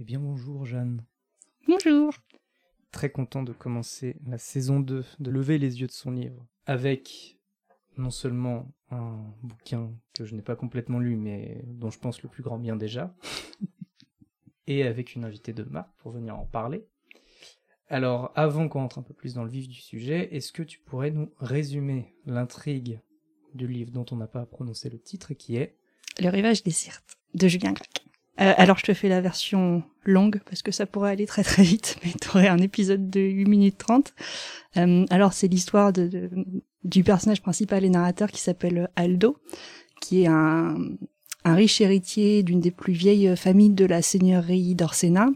Eh bien bonjour Jeanne. Bonjour. Très content de commencer la saison 2, de lever les yeux de son livre, avec non seulement un bouquin que je n'ai pas complètement lu, mais dont je pense le plus grand bien déjà, et avec une invitée de marque pour venir en parler. Alors, avant qu'on entre un peu plus dans le vif du sujet, est-ce que tu pourrais nous résumer l'intrigue du livre dont on n'a pas prononcé le titre, qui est Le rivage des Sirtes, de Julien Gracq. Euh, alors, je te fais la version longue, parce que ça pourrait aller très très vite, mais tu aurais un épisode de 8 minutes 30. Euh, alors, c'est l'histoire du personnage principal et narrateur qui s'appelle Aldo, qui est un, un riche héritier d'une des plus vieilles familles de la seigneurie d'Orsena,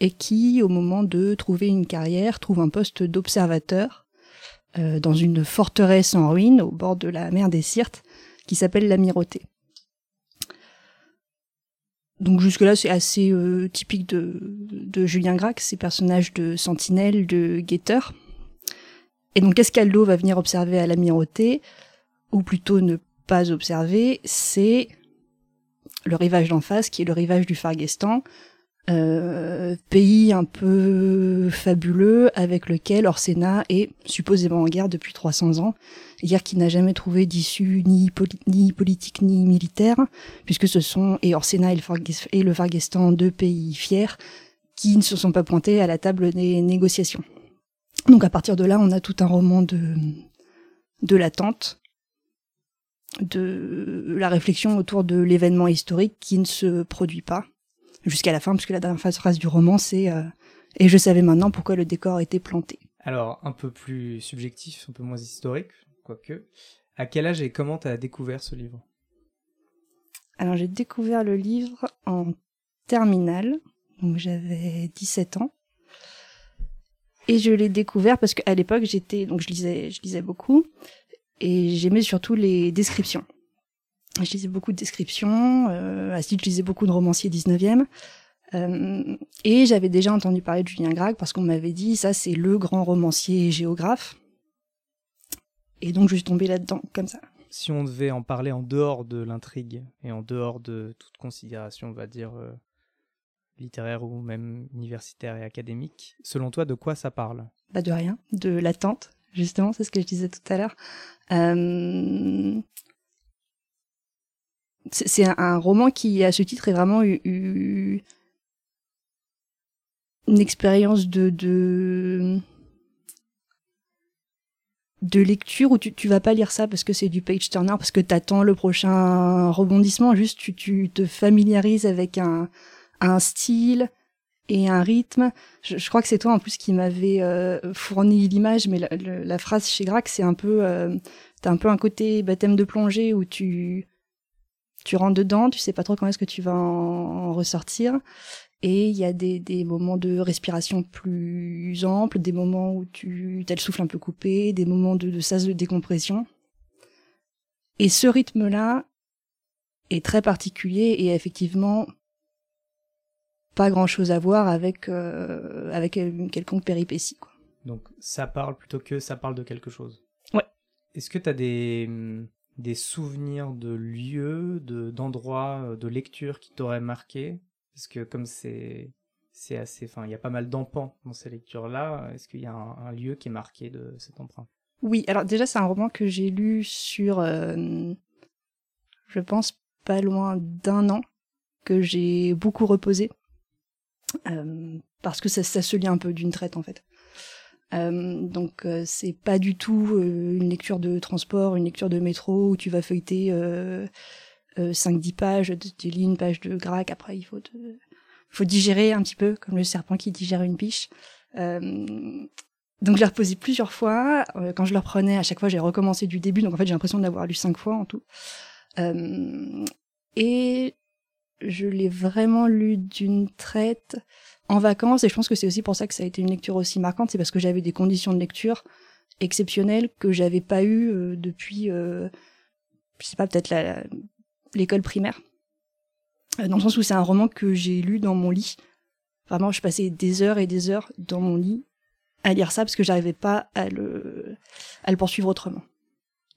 et qui, au moment de trouver une carrière, trouve un poste d'observateur euh, dans une forteresse en ruine au bord de la mer des Sirtes, qui s'appelle l'Amirauté. Donc jusque-là, c'est assez euh, typique de, de Julien Gracq, ces personnages de sentinelle, de guetteur. Et donc, qu'est-ce qu'Aldo va venir observer à l'Amirauté, ou plutôt ne pas observer, c'est le rivage d'en face, qui est le rivage du Farguestan, euh, pays un peu fabuleux avec lequel Orsena est supposément en guerre depuis 300 ans, guerre qui n'a jamais trouvé d'issue ni, poli ni, politique ni militaire, puisque ce sont et Orsena et le, Farges deux pays fiers qui ne se sont pas pointés à la table des négociations. Donc à partir de là, on a tout un roman de de l'attente, de la réflexion autour de l'événement historique qui ne se produit pas jusqu'à la fin, puisque la dernière phrase du roman, c'est euh, Et je savais maintenant pourquoi le décor était planté. Alors, un peu plus subjectif, un peu moins historique, quoique. À quel âge et comment tu as découvert ce livre? Alors, j'ai découvert le livre en terminale, donc j'avais 17 ans. Et je l'ai découvert parce qu'à l'époque, j'étais, donc je lisais, je lisais beaucoup, et j'aimais surtout les descriptions. Je lisais beaucoup de descriptions, euh, ainsi je lisais beaucoup de romanciers 19e. Euh, et j'avais déjà entendu parler de Julien Gracq parce qu'on m'avait dit ça c'est le grand romancier géographe. Et donc je suis tombée là-dedans comme ça. Si on devait en parler en dehors de l'intrigue et en dehors de toute considération, on va dire euh, littéraire ou même universitaire et académique, selon toi de quoi ça parle? Bah de rien, de l'attente justement, c'est ce que je disais tout à l'heure. Euh, c'est un, roman qui, à ce titre, est vraiment eu, une expérience de, de lecture où tu, tu vas pas lire ça parce que c'est du page turner, parce que t'attends le prochain rebondissement, juste tu, tu te familiarises avec un, un style et un rythme. Je, crois que c'est toi en plus qui m'avait euh, fourni l'image, mais la, phrase chez Grac, c'est un peu, euh, t'as un peu un côté baptême de plongée où tu tu rentres dedans, tu sais pas trop quand est-ce que tu vas en, ressortir. Et il y a des, des moments de respiration plus amples, des moments où tu as le souffle un peu coupé, des moments de, de sas de décompression. Et ce rythme-là est très particulier et effectivement pas grand-chose à voir avec euh, avec une quelconque péripétie. Quoi. Donc ça parle plutôt que ça parle de quelque chose. Ouais. Est-ce que tu as des des souvenirs de lieux, de d'endroits, de lectures qui t'auraient marqué? Parce que comme c'est assez, enfin, il y a pas mal d'empans dans ces lectures-là. Est-ce qu'il y a un, lieu qui est marqué de cet emprunt? Oui, alors déjà c'est un roman que j'ai lu sur, euh, je pense pas loin d'un an, que j'ai beaucoup reposé euh, parce que ça, ça se lit un peu d'une traite en fait. Euh, donc euh, c'est pas du tout euh, une lecture de transport, une lecture de métro où tu vas feuilleter 5-10 pages, tu lis une page de Grac, après il faut te, faut digérer un petit peu comme le serpent qui digère une piche. donc je l'ai reposé plusieurs fois. quand je le reprenais, à chaque fois j'ai recommencé du début, donc en fait j'ai l'impression de l'avoir lu cinq fois en tout. et je l'ai vraiment lu d'une traite en vacances et je pense que c'est aussi pour ça que ça a été une lecture aussi marquante, c'est parce que j'avais des conditions de lecture exceptionnelles que j'avais pas eu euh, depuis, euh, je sais pas, peut-être l'école primaire. Euh, dans le sens où c'est un roman que j'ai lu dans mon lit. Vraiment, je passais des heures et des heures dans mon lit à lire ça parce que j'arrivais pas à le, à le poursuivre autrement.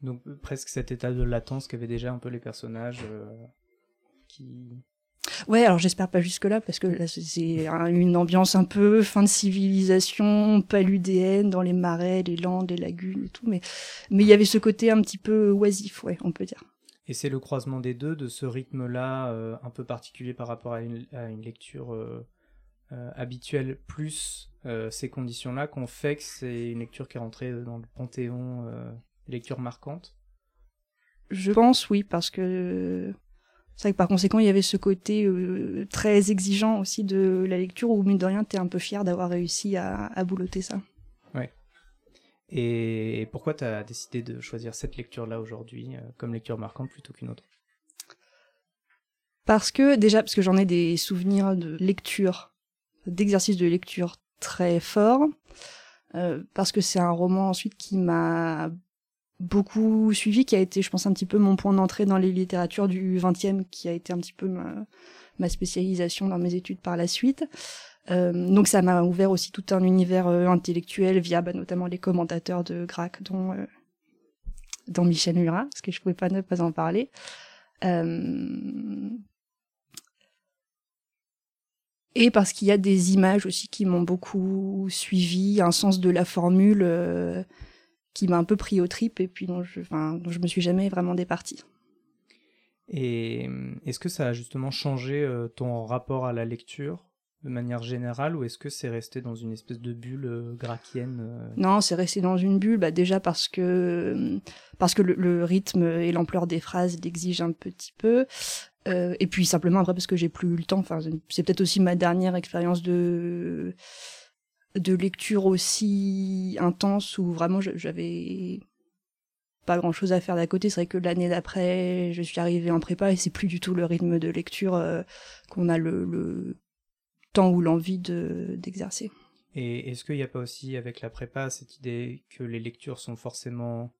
Donc presque cet état de latence qu'avaient déjà un peu les personnages qui Ouais, alors j'espère pas jusque-là, parce que là, c'est une ambiance un peu fin de civilisation, paludéenne, dans les marais, les landes, les lagunes et tout, mais mais il y avait ce côté un petit peu oisif, ouais, on peut dire. Et c'est le croisement des deux, de ce rythme-là, euh, un peu particulier par rapport à une, lecture euh, euh, habituelle, plus ces conditions-là, qu'on fait que c'est une lecture qui est rentrée dans le panthéon lecture marquante? Je pense, oui, parce que c'est vrai que par conséquent, il y avait ce côté très exigeant aussi de la lecture où, mine de rien, t'es un peu fier d'avoir réussi à, à boulotter ça. Et pourquoi tu as décidé de choisir cette lecture-là aujourd'hui euh, comme lecture marquante plutôt qu'une autre? Parce que déjà, parce que j'en ai des souvenirs de lecture, d'exercice de lecture très forts, euh, parce que c'est un roman ensuite qui m'a beaucoup suivi, qui a été, je pense, un petit peu mon point d'entrée dans les littératures du 20e, qui a été un petit peu ma, spécialisation dans mes études par la suite. Euh, donc ça m'a ouvert aussi tout un univers euh, intellectuel via bah, notamment les commentateurs de Grac, dont, euh, Michel Murat, parce que je pouvais pas ne pas en parler. Et parce qu'il y a des images aussi qui m'ont beaucoup suivi, un sens de la formule qui m'a un peu pris au trip et puis dont je, enfin, dont je me suis jamais vraiment départie. Et est-ce que ça a justement changé ton rapport à la lecture de manière générale ou est-ce que c'est resté dans une espèce de bulle euh, euh? Non, c'est resté dans une bulle, bah déjà parce que euh, parce que le, rythme et l'ampleur des phrases l'exigent un petit peu, et puis simplement après parce que j'ai plus eu le temps. Enfin, c'est peut-être aussi ma dernière expérience de de lecture aussi intense où vraiment j'avais pas grand chose à faire d'à côté. C'est vrai que l'année d'après, je suis arrivée en prépa et c'est plus du tout le rythme de lecture qu'on a le, le, temps ou l'envie d'exercer. Et est-ce qu'il n'y a pas aussi avec la prépa cette idée que les lectures sont forcément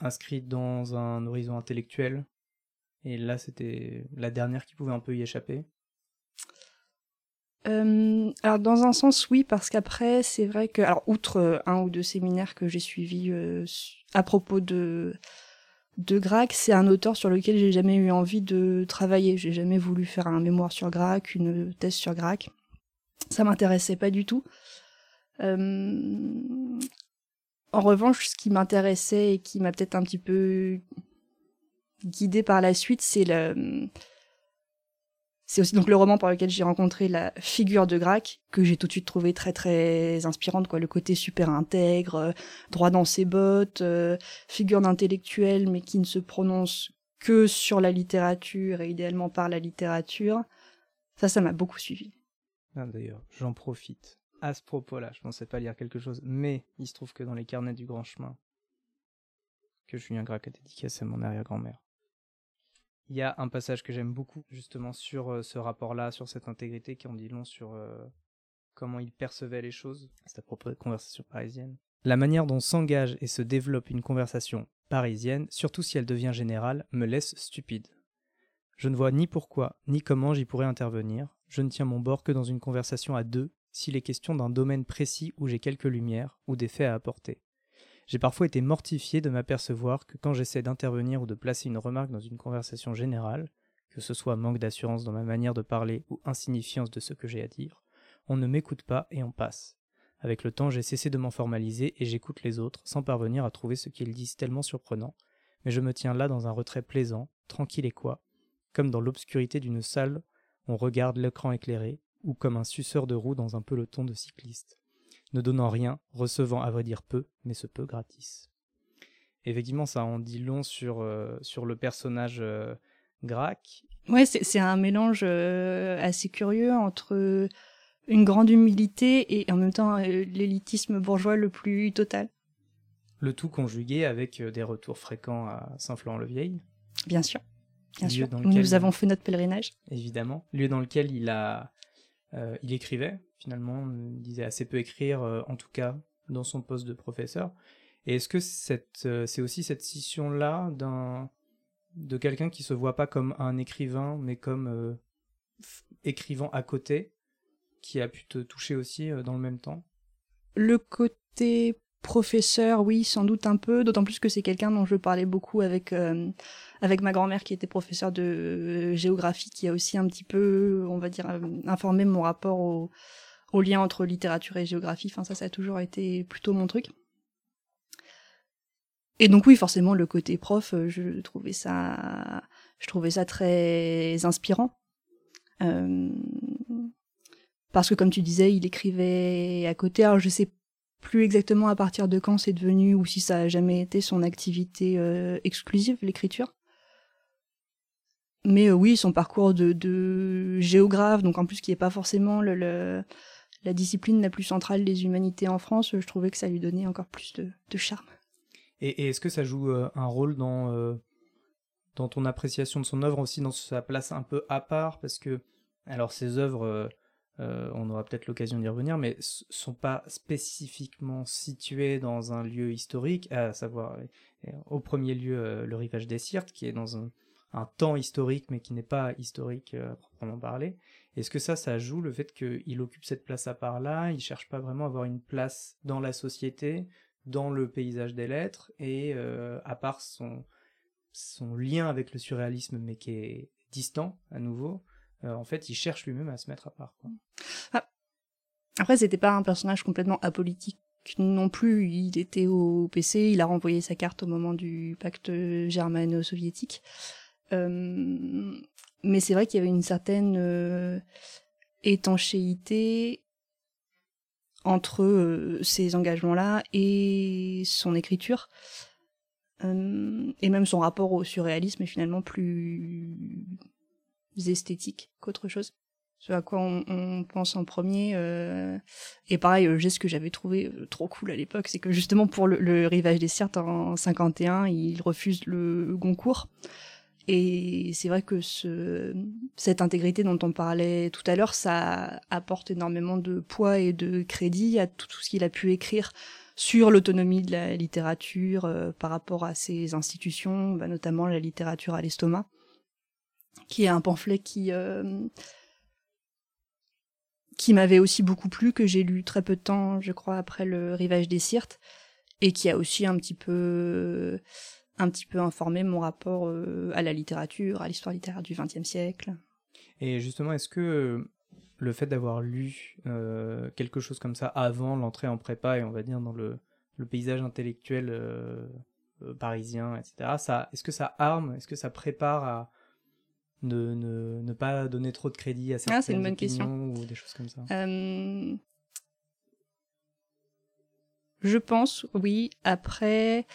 inscrites dans un horizon intellectuel? Et là, c'était la dernière qui pouvait un peu y échapper? Euh, alors dans un sens oui parce qu'après c'est vrai que alors outre euh, un ou deux séminaires que j'ai suivis euh, à propos de de Grac, c'est un auteur sur lequel j'ai jamais eu envie de travailler. J'ai jamais voulu faire un mémoire sur Grac, une thèse sur Grac. Ça m'intéressait pas du tout. En revanche, ce qui m'intéressait et qui m'a peut-être un petit peu guidé par la suite, c'est le, c'est aussi donc le roman par lequel j'ai rencontré la figure de Grac que j'ai tout de suite trouvé très très inspirante quoi. Le côté super intègre euh, droit dans ses bottes euh, figure d'intellectuel mais qui ne se prononce que sur la littérature et idéalement par la littérature. Ça ça m'a beaucoup suivi. Ah, d'ailleurs j'en profite à ce propos-là. Je pensais pas lire quelque chose mais il se trouve que dans les carnets du grand chemin que Julien Grac a dédicacé à mon arrière-grand-mère il y a un passage que j'aime beaucoup justement sur euh, ce rapport-là, sur cette intégrité qui en dit long sur euh, comment il percevait les choses. C'est à propos de conversation parisienne. La manière dont s'engage et se développe une conversation parisienne, surtout si elle devient générale, me laisse stupide. Je ne vois ni pourquoi ni comment j'y pourrais intervenir. Je ne tiens mon bord que dans une conversation à deux, s'il est question d'un domaine précis où j'ai quelques lumières ou des faits à apporter. J'ai parfois été mortifié de m'apercevoir que quand j'essaie d'intervenir ou de placer une remarque dans une conversation générale, que ce soit manque d'assurance dans ma manière de parler ou insignifiance de ce que j'ai à dire, on ne m'écoute pas et on passe. Avec le temps, j'ai cessé de m'en formaliser et j'écoute les autres sans parvenir à trouver ce qu'ils disent tellement surprenant, mais je me tiens là dans un retrait plaisant, tranquille et quoi, comme dans l'obscurité d'une salle, on regarde l'écran éclairé, ou comme un suceur de roue dans un peloton de cyclistes ne donnant rien, recevant à vrai dire peu, mais ce peu gratis. Effectivement, ça en dit long sur, euh, sur le personnage euh, Grac. Ouais, c'est un mélange euh, assez curieux entre une grande humilité et en même temps l'élitisme bourgeois le plus total. Le tout conjugué avec des retours fréquents à Saint-Florent-le-Vieil. Bien sûr. Bien sûr. nous avons fait notre pèlerinage. Évidemment. Lieu dans lequel il a euh, il écrivait, finalement, il disait assez peu écrire, euh, en tout cas dans son poste de professeur. Et est-ce que euh, c'est aussi cette scission-là de quelqu'un qui se voit pas comme un écrivain, mais comme écrivant à côté, qui a pu te toucher aussi dans le même temps? Le côté professeur, oui, sans doute un peu, d'autant plus que c'est quelqu'un dont je parlais beaucoup avec euh, ma grand-mère qui était professeure de euh, géographie, qui a aussi un petit peu, on va dire, euh, informé mon rapport au, au lien entre littérature et géographie. Enfin, ça, ça a toujours été plutôt mon truc. Et donc oui, forcément, le côté prof, je trouvais ça, je trouvais ça très inspirant. parce que comme tu disais, il écrivait à côté. Alors je sais plus exactement à partir de quand c'est devenu ou si ça a jamais été son activité euh, exclusive, l'écriture. Mais euh, oui, son parcours de, géographe, donc en plus qui n'est pas forcément le, la discipline la plus centrale des humanités en France, je trouvais que ça lui donnait encore plus de, charme. Et, est-ce que ça joue euh, un rôle dans, dans ton appréciation de son œuvre aussi, dans sa place un peu à part? Parce que, alors, ses œuvres euh, on aura peut-être l'occasion d'y revenir, mais sont pas spécifiquement situés dans un lieu historique, à savoir euh, au premier lieu euh, le rivage des Sirtes, qui est dans un, temps historique, mais qui n'est pas historique à proprement parler. Est-ce que ça, ça joue le fait qu'il occupe cette place à part là, il cherche pas vraiment à avoir une place dans la société, dans le paysage des lettres, et à part son, son lien avec le surréalisme, mais qui est distant à nouveau, euh, en fait, il cherche lui-même à se mettre à part. Ah. Après, c'était pas un personnage complètement apolitique non plus. Il était au PC, il a renvoyé sa carte au moment du pacte germano-soviétique. Euh, mais c'est vrai qu'il y avait une certaine euh, étanchéité entre ces engagements-là et son écriture. et même son rapport au surréalisme est finalement plus esthétique qu'autre chose. Ce à quoi on, pense en premier. Euh... Et pareil, le geste que j'avais trouvé euh, trop cool à l'époque, c'est que justement pour le, rivage des Sirtes en 51, il refuse le Goncourt. Et c'est vrai que ce, cette intégrité dont on parlait tout à l'heure, ça apporte énormément de poids et de crédit à tout, ce qu'il a pu écrire sur l'autonomie de la littérature euh, par rapport à ces institutions, bah, notamment la littérature à l'estomac qui est un pamphlet qui euh, qui m'avait aussi beaucoup plu, que j'ai lu très peu de temps, je crois, après le rivage des Sirtes, et qui a aussi un petit peu un petit peu informé mon rapport euh, à la littérature, à l'histoire littéraire du XXe siècle. Et justement, est-ce que le fait d'avoir lu euh, quelque chose comme ça avant l'entrée en prépa et on va dire dans le, paysage intellectuel parisien, etc., ça, est-ce que ça arme, est-ce que ça prépare à, de ne, pas donner trop de crédit à certaines ah, une bonne question. ou des choses comme ça euh, Je pense, oui. Après,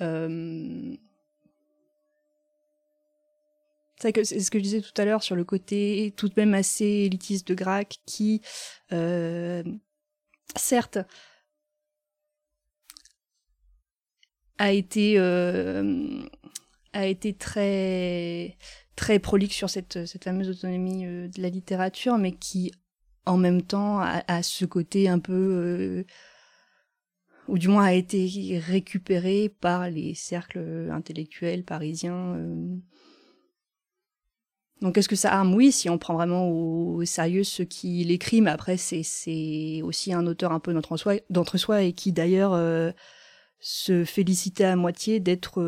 euh, c'est ce que je disais tout à l'heure sur le côté tout de même assez élitiste de Grac qui, euh, certes, a été a été très très prolixe sur cette, cette fameuse autonomie euh, de la littérature, mais qui en même temps a, ce côté un peu euh, ou du moins a été récupéré par les cercles intellectuels parisiens. Euh. Donc est-ce que ça arme Oui, si on prend vraiment au, sérieux ce qu'il écrit, mais après c'est aussi un auteur un peu d'entre-soi soi, et qui d'ailleurs se félicitait à moitié d'être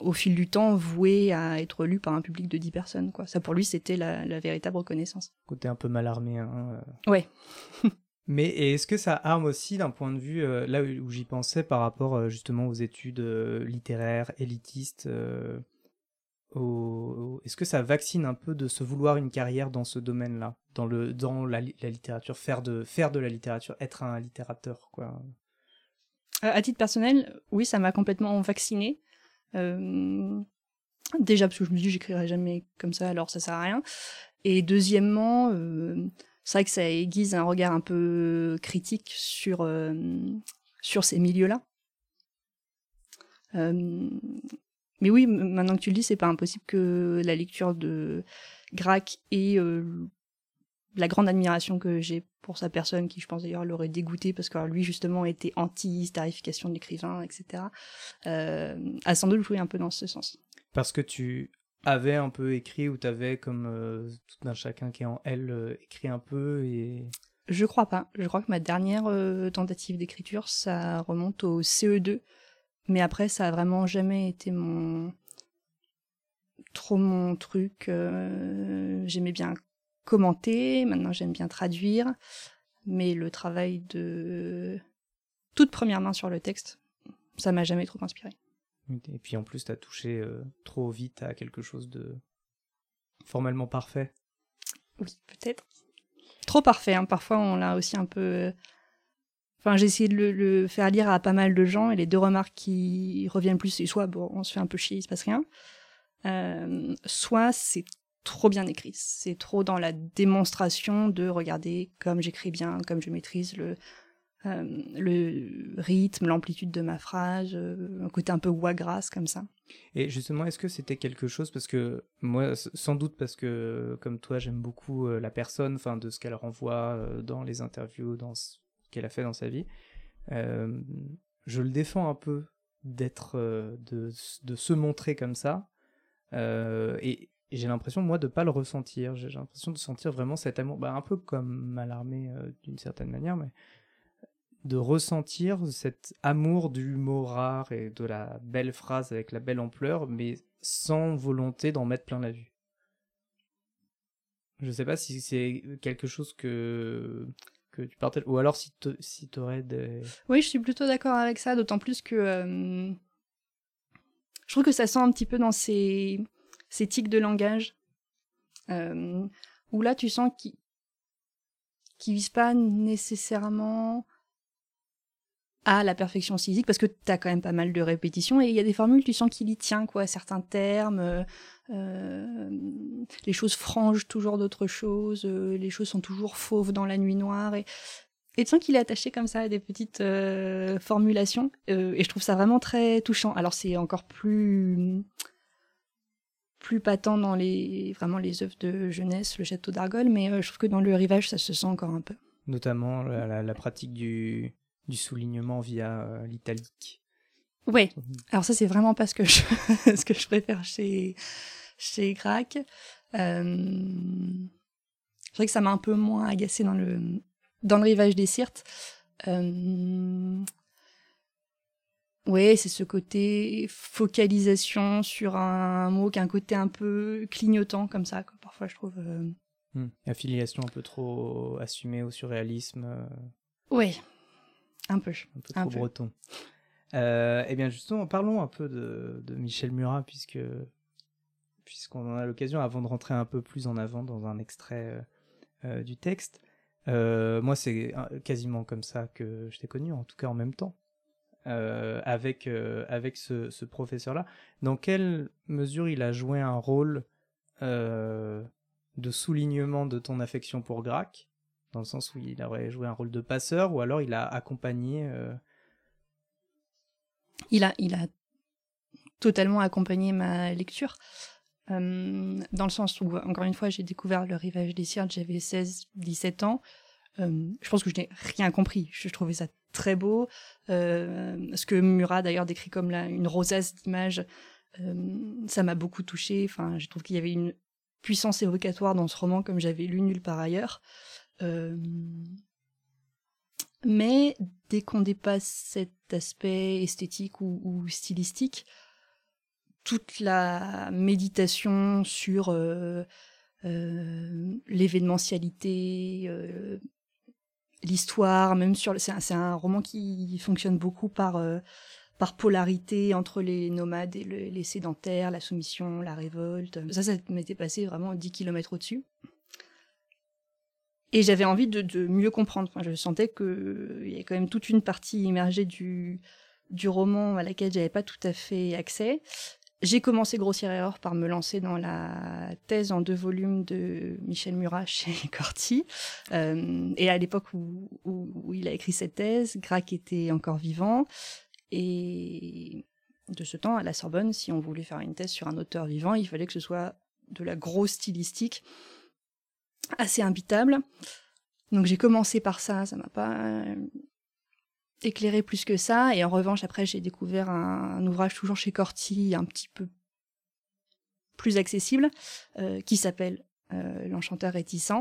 au fil du temps voué à être lu par un public de 10 personnes. Quoi. Ça pour lui c'était la, véritable reconnaissance. Côté un peu mal armé. Hein, euh. Ouais. Mais est-ce que ça arme aussi d'un point de vue, euh, là où j'y pensais par rapport euh, justement aux études littéraires, élitistes, est-ce que ça vaccine un peu de se vouloir une carrière dans ce domaine-là, dans, le, dans la, littérature, faire de, faire de la littérature, être un littérateur quoi À titre personnel, oui, ça m'a complètement vacciné. Euh, déjà parce que je me dis j'écrirai jamais comme ça, alors ça sert à rien. Et deuxièmement, euh, c'est vrai que ça aiguise un regard un peu critique sur euh, sur ces milieux-là. mais oui, maintenant que tu le dis, c'est pas impossible que la lecture de Grac et la grande admiration que j'ai pour sa personne, qui je pense d'ailleurs l'aurait dégoûté parce que lui justement était anti-starification de l'écrivain, etc., euh, a sans doute joué un peu dans ce sens. Parce que tu avais un peu écrit ou tu avais comme euh, tout un chacun qui est en elle euh, écrit un peu et Je crois pas. Je crois que ma dernière tentative d'écriture, ça remonte au CE2. Mais après, ça a vraiment jamais été mon trop mon truc. J'aimais bien commenter, maintenant j'aime bien traduire, mais le travail de toute première main sur le texte, ça m'a jamais trop inspiré. Et puis en plus, tu as touché euh, trop vite à quelque chose de formellement parfait. Oui, peut-être. Trop parfait, hein. parfois on l'a aussi un peu... Euh, enfin, j'ai essayé de le, faire lire à pas mal de gens et les deux remarques qui reviennent plus, c'est soit bon, on se fait un peu chier, il se passe rien, euh, soit c'est trop bien écrit. C'est trop dans la démonstration de regarder comme j'écris bien, comme je maîtrise le, euh, le rythme, l'amplitude de ma phrase, euh, un côté un peu voix grasse comme ça. Et justement, est-ce que c'était quelque chose parce que moi, sans doute parce que comme toi, j'aime beaucoup euh, la personne, enfin de ce qu'elle renvoie dans les interviews, dans ce qu'elle a fait dans sa vie. je le défends un peu d'être, de, de, se montrer comme ça. et, j'ai l'impression moi de pas le ressentir j'ai l'impression de sentir vraiment cet amour bah, un peu comme Malarmé d'une certaine manière mais de ressentir cet amour du mot rare et de la belle phrase avec la belle ampleur, mais sans volonté d'en mettre plein la vue. Je sais pas si c'est quelque chose que que tu partages, ou alors si tu aurais des... Oui, je suis plutôt d'accord avec ça, d'autant plus que euh, je trouve que ça sent un petit peu dans ces, ces tics de langage, euh, où là tu sens qu'ils qui visent pas nécessairement à la perfection physique parce que tu as quand même pas mal de répétitions et il y a des formules, tu sens qu'il y tient, quoi, certains termes, euh, euh, les choses frangent toujours d'autres choses, les choses sont toujours fauves dans la nuit noire et tu sens qu'il est attaché comme ça à des petites formulations et je trouve ça vraiment très touchant. Alors c'est encore plus plus patent dans les vraiment les œuvres de jeunesse, le château d'Argol, mais je trouve que dans le rivage ça se sent encore un peu. Notamment la pratique du du soulignement via euh, l'italique. Ouais. Alors ça c'est vraiment pas ce que je ce que je préfère chez chez Crack. Euh... Je que ça m'a un peu moins agacé dans le dans le rivage des Sirtes. Euh... Ouais, c'est ce côté focalisation sur un mot qui a un côté un peu clignotant comme ça. Quoi. Parfois, je trouve. Euh... Hmm. Affiliation un peu trop assumée au surréalisme. Euh. Oui, un peu. Un peu trop breton. Euh, eh bien, justement, parlons un peu de, de Michel Murat, puisque puisqu'on en a l'occasion, avant de rentrer un peu plus en avant dans un extrait du texte. moi, c'est quasiment comme ça que je t'ai connu, en tout cas en même temps, avec, avec ce, ce professeur-là. Dans quelle mesure il a joué un rôle de soulignement de ton affection pour Grac? Dans le sens où il aurait joué un rôle de passeur, ou alors il a accompagné. Euh, il, a, il a totalement accompagné ma lecture. Euh, dans le sens où, encore une fois, j'ai découvert le rivage des Sirtes, j'avais 16-17 ans. Euh, je pense que je n'ai rien compris. Je trouvais ça très beau. ce que Murat d'ailleurs décrit comme une rosace d'images, ça m'a beaucoup touché. Enfin, je trouve qu'il y avait une puissance évocatoire dans ce roman comme j'avais lu nulle part ailleurs. Euh, mais dès qu'on dépasse cet aspect esthétique ou, stylistique, toute la méditation sur euh, euh, l'événementialité, l'histoire, même sur c'est un, roman qui fonctionne beaucoup par par polarité entre les nomades et les sédentaires, la soumission, la révolte. Ça, ça m'était passé vraiment 10 km au-dessus. Et j'avais envie de, mieux comprendre. je sentais qu'il y avait quand même toute une partie immergée du, du roman à laquelle j'avais pas tout à fait accès. J'ai commencé grossière erreur par me lancer dans la thèse en deux volumes de Michel Murat chez Corti. Euh, et à l'époque où, où, il a écrit cette thèse, Grac était encore vivant. Et de ce temps, à la Sorbonne, si on voulait faire une thèse sur un auteur vivant, il fallait que ce soit de la grosse stylistique assez imbitable. Donc j'ai commencé par ça, ça m'a pas éclairé plus que ça. Et en revanche, après, j'ai découvert un, ouvrage toujours chez Corti, un petit peu plus accessible, euh, qui s'appelle euh, L'Enchanteur réticent.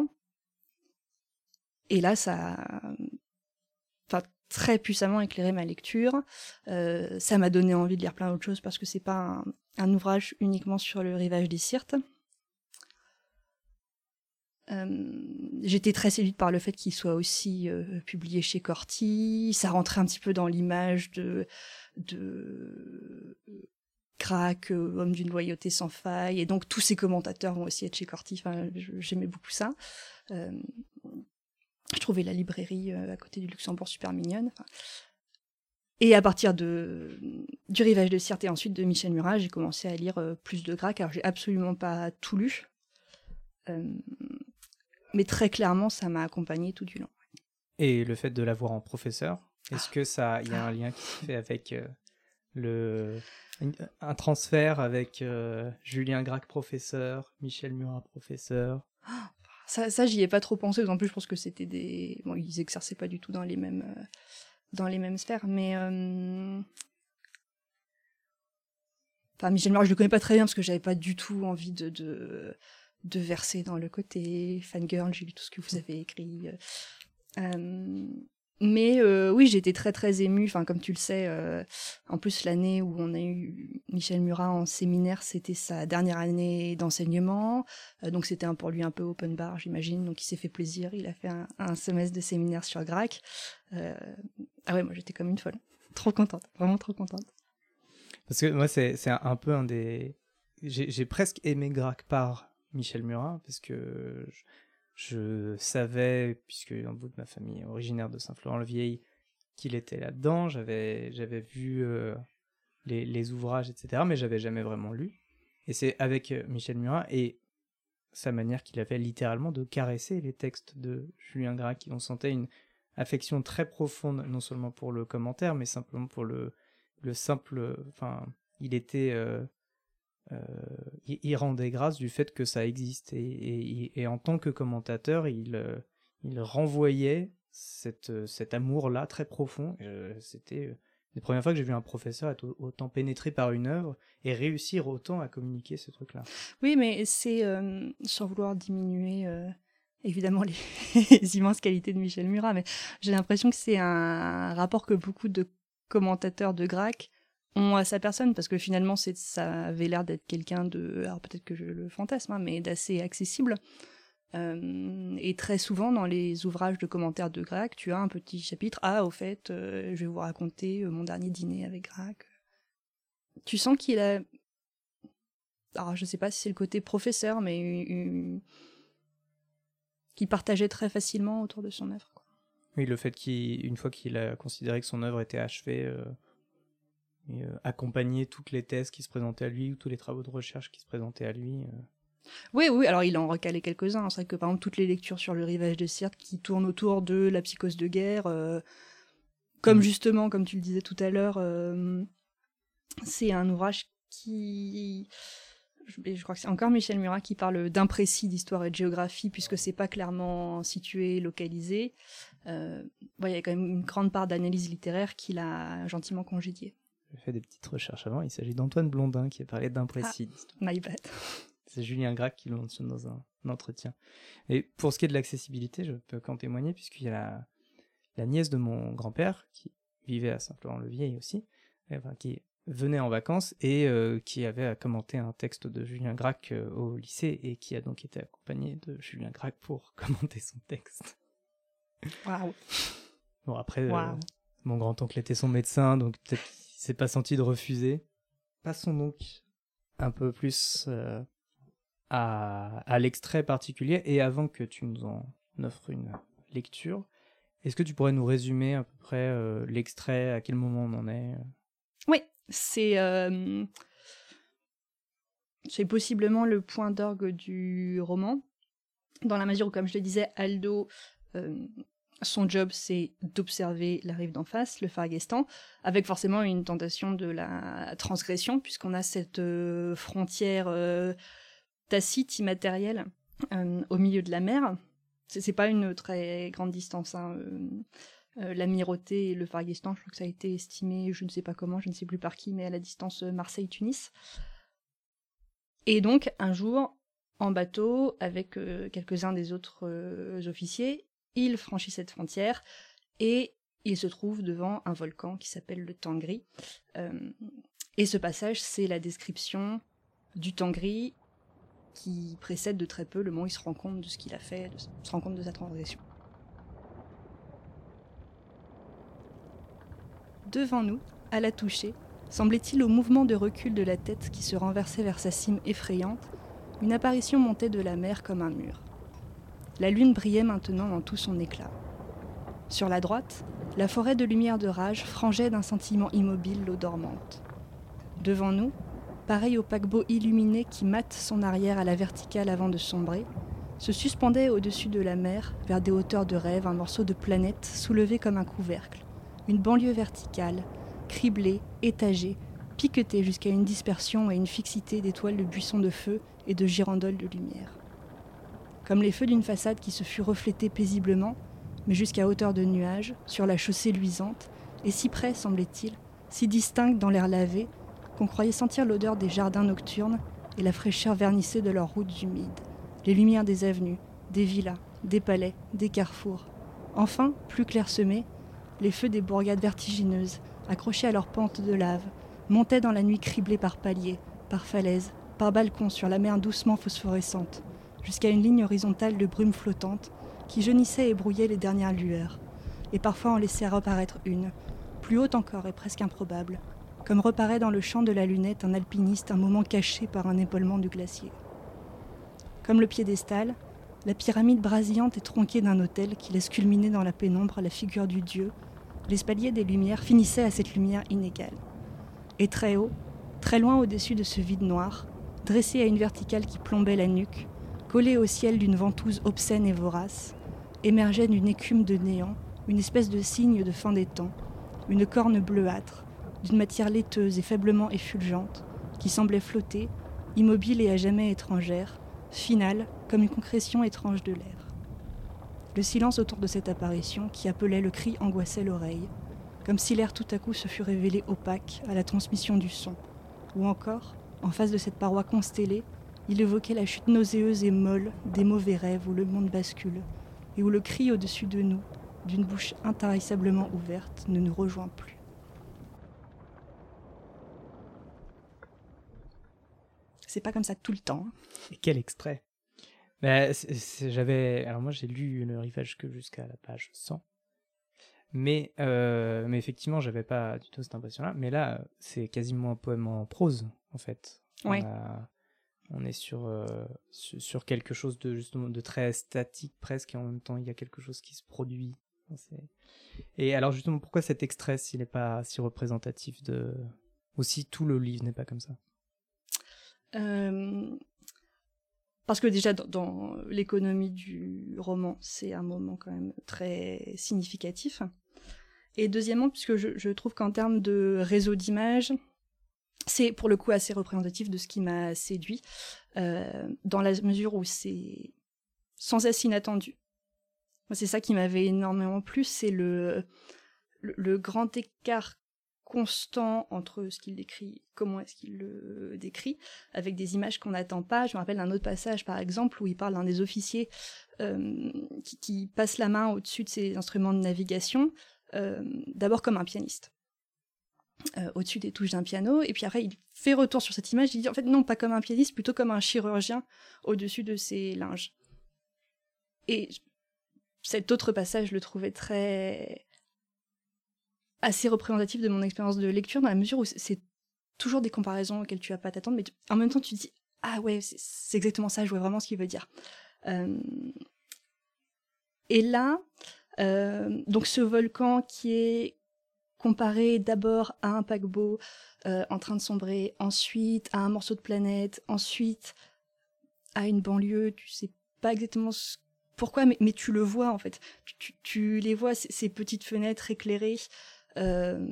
Et là, ça a très puissamment éclairé ma lecture. Euh, ça m'a donné envie de lire plein d'autres choses parce que c'est pas un, un, ouvrage uniquement sur le rivage des Sirtes. Euh, J'étais très séduite par le fait qu'il soit aussi euh, publié chez Corti. Ça rentrait un petit peu dans l'image de, de Crac, euh, homme d'une loyauté sans faille. Et donc tous ces commentateurs vont aussi être chez Corti. Enfin, j'aimais beaucoup ça. Euh, je trouvais la librairie à côté du Luxembourg super mignonne. Et à partir de, du rivage de et ensuite de Michel Murat, j'ai commencé à lire plus de Grac. Alors j'ai absolument pas tout lu. Mais très clairement, ça m'a accompagné tout du long. Et le fait de l'avoir en professeur, est-ce que ça, il y a un lien qui se fait avec euh, le un transfert avec euh, Julien Gracq professeur, Michel Murat professeur? Ça, ça j'y ai pas trop pensé. En plus, je pense que c'était des, bon, ils exerçaient pas du tout dans les mêmes, euh, dans les mêmes sphères. Mais, enfin, Michel Murat, je le connais pas très bien parce que j'avais pas du tout envie de, de, de verser dans le côté fangirl. J'ai lu tout ce que vous avez écrit. Euh, mais euh, oui, j'étais très très émue. Enfin, comme tu le sais, euh, en plus l'année où on a eu Michel Murat en séminaire, c'était sa dernière année d'enseignement, euh, donc c'était pour lui un peu open bar, j'imagine. Donc il s'est fait plaisir. Il a fait un, semestre de séminaire sur Grac. Euh, ah ouais, moi j'étais comme une folle, trop contente, vraiment trop contente. Parce que moi c'est c'est un peu un des, j'ai presque aimé Grac par Michel Murat parce que je savais, puisque un bout de ma famille est originaire de Saint-Florent-le-Vieil, qu'il était là-dedans. J'avais, j'avais vu euh, les, ouvrages, etc., mais j'avais jamais vraiment lu. Et c'est avec euh, Michel Murat et sa manière qu'il avait littéralement de caresser les textes de Julien Gracq. On sentait une affection très profonde, non seulement pour le commentaire, mais simplement pour le, le simple. Enfin, il était. Euh, euh, il, rendait grâce du fait que ça existe et, en tant que commentateur, il, euh, renvoyait cette, cet amour-là très profond. Euh, C'était la première fois que j'ai vu un professeur être autant pénétré par une œuvre et réussir autant à communiquer ce truc-là. Oui, mais c'est euh, sans vouloir diminuer euh, évidemment les, les, immenses qualités de Michel Murat, mais j'ai l'impression que c'est un rapport que beaucoup de commentateurs de Grac à sa personne parce que finalement ça avait l'air d'être quelqu'un de alors peut-être que je le fantasme hein, mais d'assez accessible. Euh, et très souvent dans les ouvrages de commentaires de Grac tu as un petit chapitre ah au fait euh, je vais vous raconter euh, mon dernier dîner avec Grac tu sens qu'il a alors je sais pas si c'est le côté professeur mais une... qui partageait très facilement autour de son œuvre oui le fait qu'une fois qu'il a considéré que son œuvre était achevée et euh, accompagner toutes les thèses qui se présentaient à lui ou tous les travaux de recherche qui se présentaient à lui. Euh. Oui, oui, alors il en recalait quelques-uns. C'est vrai que par exemple, toutes les lectures sur le rivage de Sirte qui tournent autour de la psychose de guerre, euh, comme mmh. justement, comme tu le disais tout à l'heure, euh, c'est un ouvrage qui. Je, je crois que c'est encore Michel Murat qui parle d'imprécis d'histoire et de géographie, puisque c'est pas clairement situé, localisé. Euh, bon, il y a quand même une grande part d'analyse littéraire qu'il a gentiment congédiée. J'ai fait des petites recherches avant. Il s'agit d'Antoine Blondin qui a parlé d'imprécis. Ah, my bad. C'est Julien Gracq qui le mentionne dans un, un, entretien. Et pour ce qui est de l'accessibilité, je peux qu'en témoigner puisqu'il y a la, la, nièce de mon grand-père qui vivait à Saint-Florent-le-Vieil aussi, enfin, qui venait en vacances et euh, qui avait commenté un texte de Julien Gracq euh, au lycée et qui a donc été accompagné de Julien Gracq pour commenter son texte. Waouh. Bon après, wow. euh, mon grand-oncle était son médecin, donc peut-être s'est pas senti de refuser. Passons donc un peu plus euh, à, l'extrait particulier. Et avant que tu nous en offres une lecture, est-ce que tu pourrais nous résumer à peu près euh, l'extrait, à quel moment on en est Oui, c'est euh, c'est possiblement le point d'orgue du roman, dans la mesure où, comme je le disais, Aldo euh, son job, c'est d'observer la rive d'en face, le Fargestan, avec forcément une tentation de la transgression, puisqu'on a cette euh, frontière euh, tacite, immatérielle, euh, au milieu de la mer. C'est pas une très grande distance. Hein, L'Amirauté et le Fargestan, je crois que ça a été estimé, je ne sais pas comment, je ne sais plus par qui, mais à la distance Marseille-Tunis. Et donc, un jour, en bateau, avec quelques-uns des autres officiers, il franchit cette frontière et il se trouve devant un volcan qui s'appelle le Tangri. Euh, et ce passage, c'est la description du Tangri qui précède de très peu le moment où il se rend compte de ce qu'il a fait, se rend compte de sa transgression. Devant nous, à la toucher, semblait-il au mouvement de recul de la tête qui se renversait vers sa cime effrayante, une apparition montait de la mer comme un mur. La lune brillait maintenant dans tout son éclat. Sur la droite, la forêt de lumière de rage frangeait d'un sentiment immobile l'eau dormante. Devant nous, pareil au paquebot illuminé qui mate son arrière à la verticale avant de sombrer, se suspendait au-dessus de la mer, vers des hauteurs de rêve, un morceau de planète soulevé comme un couvercle, une banlieue verticale, criblée, étagée, piquetée jusqu'à une dispersion et une fixité d'étoiles de buissons de feu et de girandoles de lumière. Comme les feux d'une façade qui se fut reflétée paisiblement, mais jusqu'à hauteur de nuages, sur la chaussée luisante, et si près, semblait-il, si distincte dans l'air lavé, qu'on croyait sentir l'odeur des jardins nocturnes et la fraîcheur vernissée de leurs routes humides, les lumières des avenues, des villas, des palais, des carrefours. Enfin, plus clairsemés, les feux des bourgades vertigineuses, accrochés à leurs pentes de lave, montaient dans la nuit criblée par paliers, par falaises, par balcons sur la mer doucement phosphorescente, jusqu'à une ligne horizontale de brume flottante qui jaunissait et brouillait les dernières lueurs, et parfois en laissait reparaître une, plus haute encore et presque improbable, comme reparaît dans le champ de la lunette un alpiniste un moment caché par un épaulement du glacier. Comme le piédestal, la pyramide brasillante et tronquée d'un hôtel qui laisse culminer dans la pénombre la figure du dieu, l'espalier des lumières finissait à cette lumière inégale. Et très haut, très loin au-dessus de ce vide noir, dressé à une verticale qui plombait la nuque, collé au ciel d'une ventouse obscène et vorace, émergeait d'une écume de néant une espèce de signe de fin des temps, une corne bleuâtre, d'une matière laiteuse et faiblement effulgente, qui semblait flotter, immobile et à jamais étrangère, finale comme une concrétion étrange de l'air. Le silence autour de cette apparition, qui appelait le cri, angoissait l'oreille, comme si l'air tout à coup se fût révélé opaque à la transmission du son, ou encore, en face de cette paroi constellée, il évoquait la chute nauséeuse et molle des mauvais rêves où le monde bascule, et où le cri au-dessus de nous, d'une bouche intarissablement ouverte, ne nous rejoint plus. c'est pas comme ça tout le temps. Et quel extrait bah, J'avais, alors moi j'ai lu le rivage que jusqu'à la page 100, mais euh, mais effectivement j'avais pas du tout cette impression-là. Mais là c'est quasiment un poème en prose en fait. Oui. On, est sur, euh, sur, quelque chose de justement de très statique presque et en même temps il y a quelque chose qui se produit. Et alors justement pourquoi cet extrait s'il n'est pas si représentatif de aussi tout le livre n'est pas comme ça? Euh, parce que déjà dans, l'économie du roman, c'est un moment quand même très significatif. Et deuxièmement, puisque je, trouve qu'en termes de réseau d'images, c'est pour le coup assez représentatif de ce qui m'a séduit, euh, dans la mesure où c'est sans cesse inattendu. C'est ça qui m'avait énormément plu, c'est le, le, grand écart constant entre ce qu'il décrit, comment est-ce qu'il le décrit, avec des images qu'on n'attend pas. Je me rappelle d'un autre passage, par exemple, où il parle d'un des officiers euh, qui, passe la main au-dessus de ses instruments de navigation, euh, d'abord comme un pianiste. Euh, au-dessus des touches d'un piano, et puis après il fait retour sur cette image, il dit en fait non, pas comme un pianiste, plutôt comme un chirurgien au-dessus de ses linges. Et cet autre passage, je le trouvais très assez représentatif de mon expérience de lecture dans la mesure où c'est toujours des comparaisons auxquelles tu vas pas t'attendre, mais en même temps tu te dis ah ouais c'est exactement ça, je vois vraiment ce qu'il veut dire. Euh, et là, euh, donc ce volcan qui est comparé d'abord à un paquebot euh, en train de sombrer, ensuite à un morceau de planète, ensuite à une banlieue, tu sais pas exactement pourquoi, mais, tu le vois en fait. Tu, les vois, ces petites fenêtres éclairées, euh,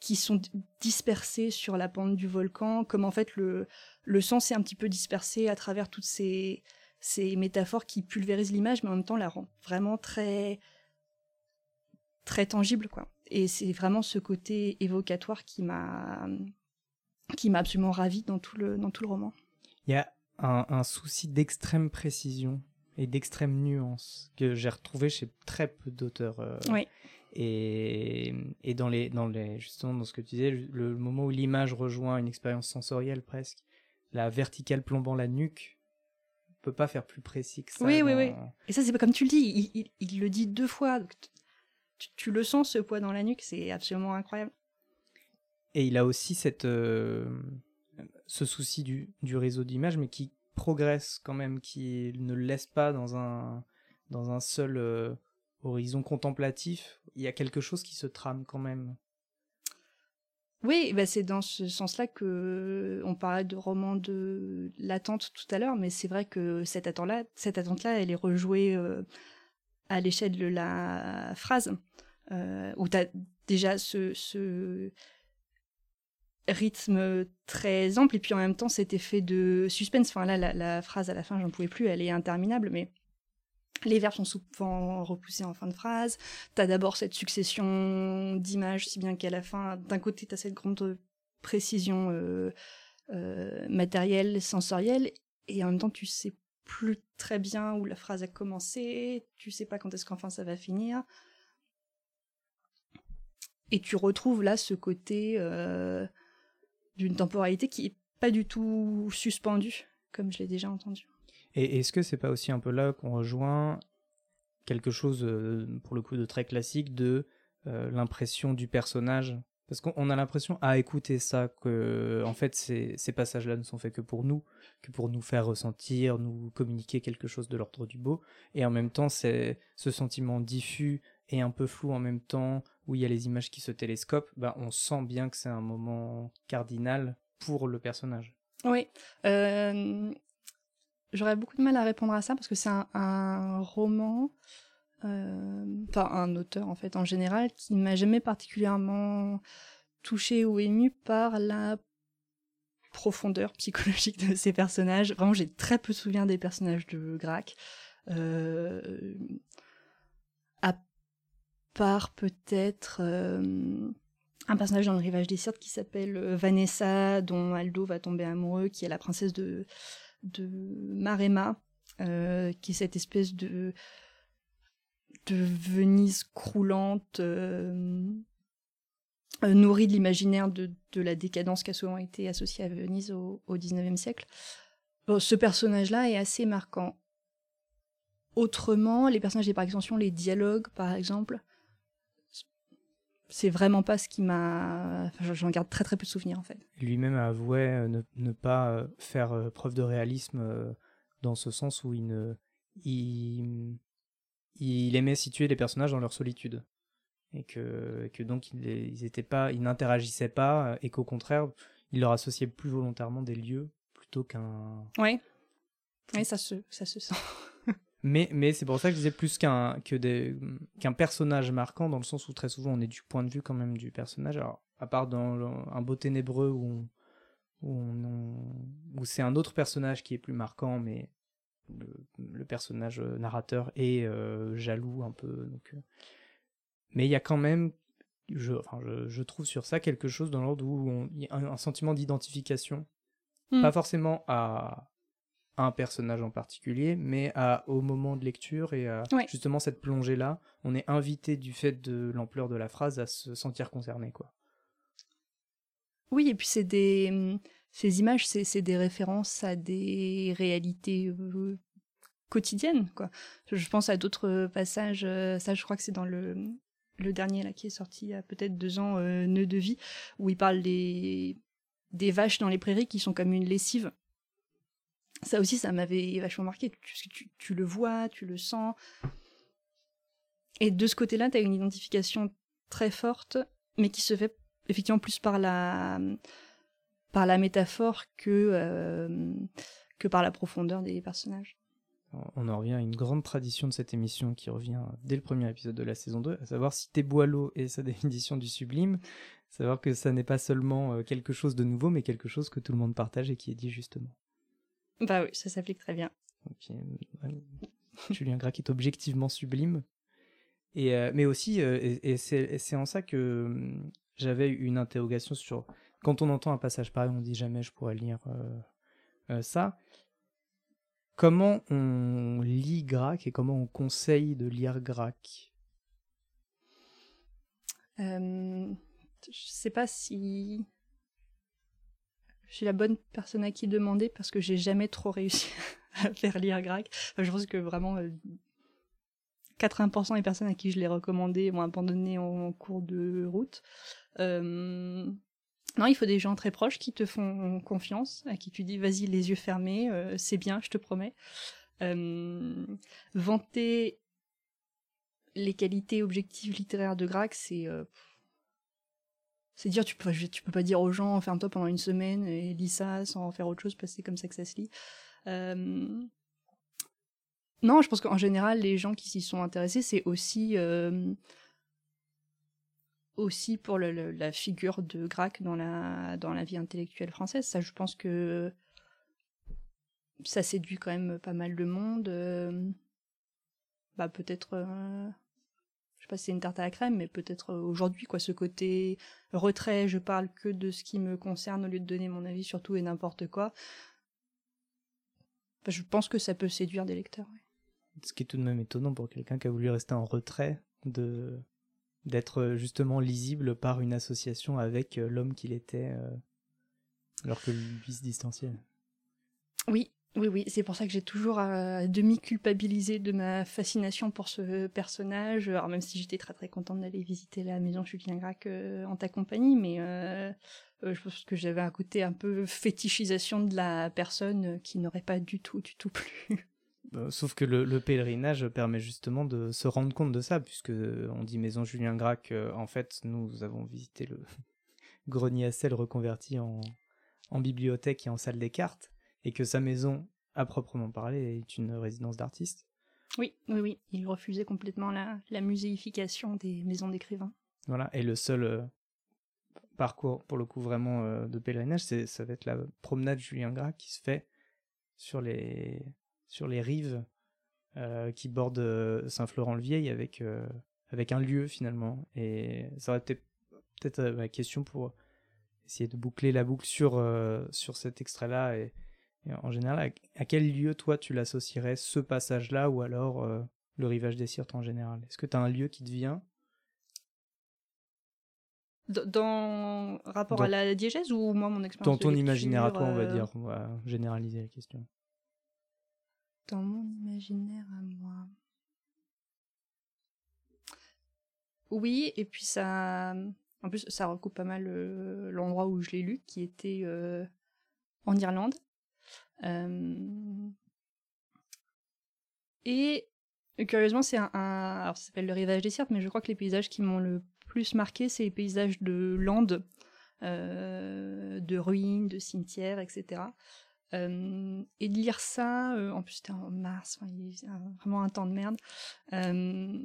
qui sont dispersés sur la pente du volcan, comme en fait le, le son s'est un petit peu dispersé à travers toutes ces, ces métaphores qui pulvérisent l'image, mais en même temps la rend vraiment très très tangible quoi. Et c'est vraiment ce côté évocatoire qui m'a qui m'a absolument ravi dans tout le dans tout le roman. Il y a un, un souci d'extrême précision et d'extrême nuance que j'ai retrouvé chez très peu d'auteurs. euh, Oui. Et, et dans les, dans les, justement, dans ce que tu disais, le, le moment où l'image rejoint une expérience sensorielle presque, la verticale plombant la nuque, on peut pas faire plus précis que ça. Oui, oui, oui. Et ça, c'est pas comme tu le dis, il, il- il le dit deux fois. Tu, tu le sens, ce poids dans la nuque, c'est absolument incroyable. Et il a aussi cette, euh, ce souci du, du réseau d'images, mais qui progresse quand même, qui ne le laisse pas dans un, dans un seul euh, horizon contemplatif. Il y a quelque chose qui se trame quand même. Oui, bah c'est dans ce sens-là que on parlait de roman de l'attente tout à l'heure, mais c'est vrai que cette attente-là, cette attente-là, elle est rejouée euh, à l'échelle de la phrase, euh, où tu as déjà ce, rythme très ample et puis en même temps cet effet de suspense. Enfin là, la, phrase à la fin, j'en pouvais plus, elle est interminable, mais les verbes sont souvent repoussés en fin de phrase. T'as d'abord cette succession d'images, si bien qu'à la fin, d'un côté, t'as cette grande précision euh, euh, matérielle, sensorielle, et en même temps, tu sais plus très bien où la phrase a commencé, tu sais pas quand est-ce qu'enfin ça va finir. Et tu retrouves là ce côté euh, d'une temporalité qui est pas du tout suspendue, comme je l'ai déjà entendu. Et est-ce que c'est pas aussi un peu là qu'on rejoint quelque chose, euh, pour le coup, de très classique de euh, l'impression du personnage Parce qu'on on a l'impression, à écouter ça, que en fait ces, passages-là ne sont faits que pour nous, que pour nous faire ressentir, nous communiquer quelque chose de l'ordre du beau. Et en même temps, c'est ce sentiment diffus et un peu flou en même temps, où il y a les images qui se télescopent, ben, on sent bien que c'est un moment cardinal pour le personnage. Oui. Euh, J'aurais beaucoup de mal à répondre à ça parce que c'est un, roman, enfin un auteur en fait en général, qui m'a jamais particulièrement touché ou ému par la profondeur psychologique de ses personnages. Vraiment, j'ai très peu de des personnages de Grac. Euh, à part peut-être euh, un personnage dans le rivage des Sirtes qui s'appelle Vanessa, dont Aldo va tomber amoureux, qui est la princesse de de Maremma, euh, qui est cette espèce de de Venise croulante, euh, euh, nourrie de l'imaginaire de, de la décadence qui a souvent été associée à Venise au, 19e siècle. Ce personnage-là est assez marquant. Autrement, les personnages et par extension les dialogues, par exemple, c'est vraiment pas ce qui m'a. J'en garde très très peu de souvenirs en fait. lui-même avouait euh, ne, ne pas faire preuve de réalisme dans ce sens où il ne il, il aimait situer les personnages dans leur solitude et que, et que donc ils, ils étaient pas ils n'interagissaient pas euh, et qu'au contraire il leur associait plus volontairement des lieux plutôt qu'un Oui. Oui, ça se, ça se sent. mais mais c'est pour ça que je disais plus qu'un que des qu'un personnage marquant dans le sens où très souvent on est du point de vue quand même du personnage alors à part dans le- un beau ténébreux où on, où, on- où c'est un autre personnage qui est plus marquant mais le, le personnage euh, narrateur est euh, jaloux un peu donc euh. mais il y a quand même je, enfin, je, je trouve sur ça quelque chose dans l'ordre où il y a un, un sentiment d'identification Hmm. pas forcément à un personnage en particulier, mais à, au moment de lecture et à Ouais. justement cette plongée-là, on est invité du fait de l'ampleur de la phrase à se sentir concerné, quoi. Oui, et puis c'est des. Ces images, c'est des références à des réalités quotidiennes, quoi. Je, pense à d'autres passages, ça je crois que c'est dans le, le dernier là qui est sorti il y a peut-être deux ans, Nœud de vie, où il parle des, des vaches dans les prairies qui sont comme une lessive. Ça aussi, ça m'avait vachement marqué, que tu, tu le vois, tu le sens. Et de ce côté-là, tu as une identification très forte, mais qui se fait effectivement plus par la par la métaphore que euh, que par la profondeur des personnages. On en revient à une grande tradition de cette émission qui revient dès le premier épisode de la saison 2, à savoir citer Boileau et sa définition du sublime, savoir que ça n'est pas seulement euh, quelque chose de nouveau, mais quelque chose que tout le monde partage et qui est dit justement. Bah oui, ça s'applique très bien. Euh, Julien Gracq est objectivement sublime. Et, euh, mais aussi, euh, et, et c'est en ça que j'avais une interrogation sur. Quand on entend un passage pareil, on dit jamais je pourrais lire euh, euh, ça. comment on lit Grac et comment on conseille de lire Grac euh, Je sais pas si je suis la bonne personne à qui demander parce que j'ai jamais trop réussi à faire lire Grac. je pense que vraiment 80% des personnes à qui je l'ai recommandé m'ont abandonné en, cours de route. Euh, non, il faut des gens très proches qui te font confiance, à qui tu dis vas-y les yeux fermés, euh, c'est bien, je te promets. Euh, vanter les qualités objectives littéraires de Grac, c'est euh, c'est dire tu peux tu peux pas dire aux gens ferme-toi pendant une semaine et lis ça sans faire autre chose parce que c'est comme ça que ça se lit. Non, je pense qu'en général les gens qui s'y sont intéressés, c'est aussi aussi pour la figure de Grac dans la, dans la vie intellectuelle française. Ça, je pense que ça séduit quand même pas mal de monde. Euh, bah, peut-être. Euh, je sais pas si c'est une tarte à la crème, mais peut-être aujourd'hui, quoi, ce côté retrait, je parle que de ce qui me concerne au lieu de donner mon avis sur tout et n'importe quoi. Je pense que ça peut séduire des lecteurs. Ce qui est tout de même étonnant pour quelqu'un qui a voulu rester en retrait de d'être euh, justement lisible par une association avec euh, l'homme qu'il était, euh, alors que lui se distanciait. Oui, oui, oui, c'est pour ça que j'ai toujours demi-culpabilisé de ma fascination pour ce personnage. Alors même si j'étais très très contente d'aller visiter la maison Julien Gracq en ta compagnie, mais je pense que j'avais un côté un peu fétichisation de la personne qui n'aurait pas du tout, du tout plu. Euh, sauf que le, pèlerinage permet justement de se rendre compte de ça, puisque on dit Maison Julien Gracq, euh, en fait, nous avons visité le grenier à sel reconverti en, bibliothèque et en salle des cartes, et que sa maison, à proprement parler, est une résidence d'artiste. Oui, oui, oui. Il refusait complètement la, la muséification des maisons d'écrivains. Voilà, et le seul euh, parcours, pour le coup, vraiment de pèlerinage, ça va être la promenade Julien Gracq qui se fait sur les sur les rives euh, qui bordent euh, Saint-Florent-le-Vieil avec, euh, avec un lieu finalement. Et ça aurait été peut-être ma question pour essayer de boucler la boucle sur, sur cet extrait-là. Et, en général, à, quel lieu toi tu l'associerais ce passage-là ou alors le rivage des Sirtes en général? Est-ce que tu as un lieu qui te vient? Dans rapport à la diégèse ou moi mon expérience Dans ton imaginaire à toi, on va dire, on va généraliser la question. Dans mon imaginaire à moi. Oui, et puis ça. En plus, ça recoupe pas mal euh, l'endroit où je l'ai lu, qui était euh, en Irlande. Euh, et curieusement, c'est un, Alors, ça s'appelle le rivage des Sierpes, mais je crois que les paysages qui m'ont le plus marqué, c'est les paysages de landes, de ruines, de cimetières, etc. Euh, et de lire ça, euh, en plus c'était en mars, vraiment un temps de merde. Euh,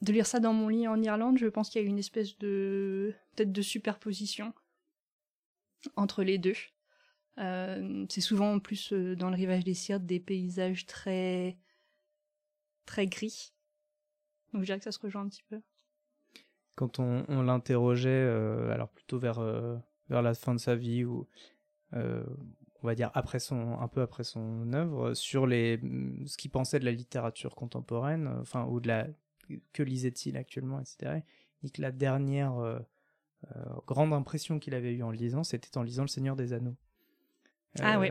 de lire ça dans mon lit en Irlande, je pense qu'il y a une espèce de peut-être de superposition entre les deux. c'est souvent en plus dans le rivage des Sirtes des paysages très très gris. Donc je dirais que ça se rejoint un petit peu. Quand on, l'interrogeait, alors plutôt vers vers la fin de sa vie ou on va dire après son un peu après son œuvre sur les ce qu'il pensait de la littérature contemporaine enfin ou de la que lisait-il actuellement etc et que la dernière euh, euh, grande impression qu'il avait eue en lisant c'était en lisant le Seigneur des Anneaux. Ah oui.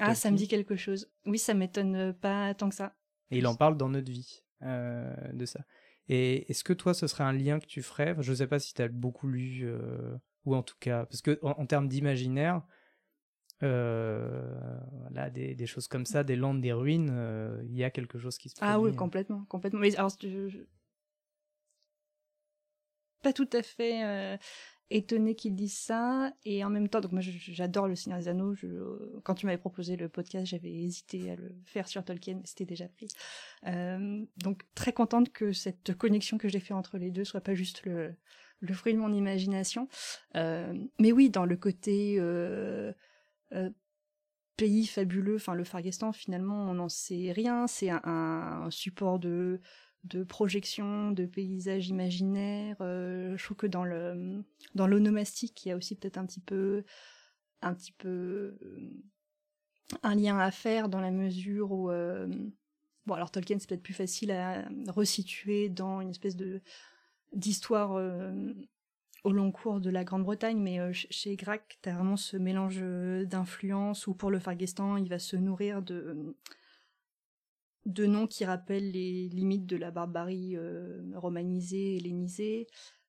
ah ça me dit quelque chose. Oui ça m'étonne pas tant que ça. Et il en parle dans notre vie euh, de ça. Et est-ce que toi ce serait un lien que tu ferais? Je sais pas si tu as beaucoup lu ou en tout cas parce que en termes d'imaginaire euh, là, des, des, choses comme ça, des landes, des ruines, euh, il y a quelque chose qui se produit. Ah oui, hein. complètement, complètement. Mais alors, je, pas tout à fait euh, étonné qu'ils disent ça, et en même temps, donc moi j'adore le Seigneur des Anneaux. Je, quand tu m'avais proposé le podcast, j'avais hésité à le faire sur Tolkien, mais c'était déjà pris. Euh, donc très contente que cette connexion que j'ai fait entre les deux soit pas juste le, le fruit de mon imagination. Euh, mais oui, dans le côté euh, pays fabuleux, enfin le Fargestan finalement on n'en sait rien, c'est un, support de projection, de paysages imaginaires. Euh, je trouve que dans l'onomastique, il y a aussi peut-être un petit peu un euh, lien à faire dans la mesure où bon alors Tolkien c'est peut-être plus facile à resituer dans une espèce de d'histoire au long cours de la Grande-Bretagne, mais chez Grac, tu as vraiment ce mélange d'influences où pour le Fargestan, il va se nourrir de, de noms qui rappellent les limites de la barbarie romanisée, hellénisée.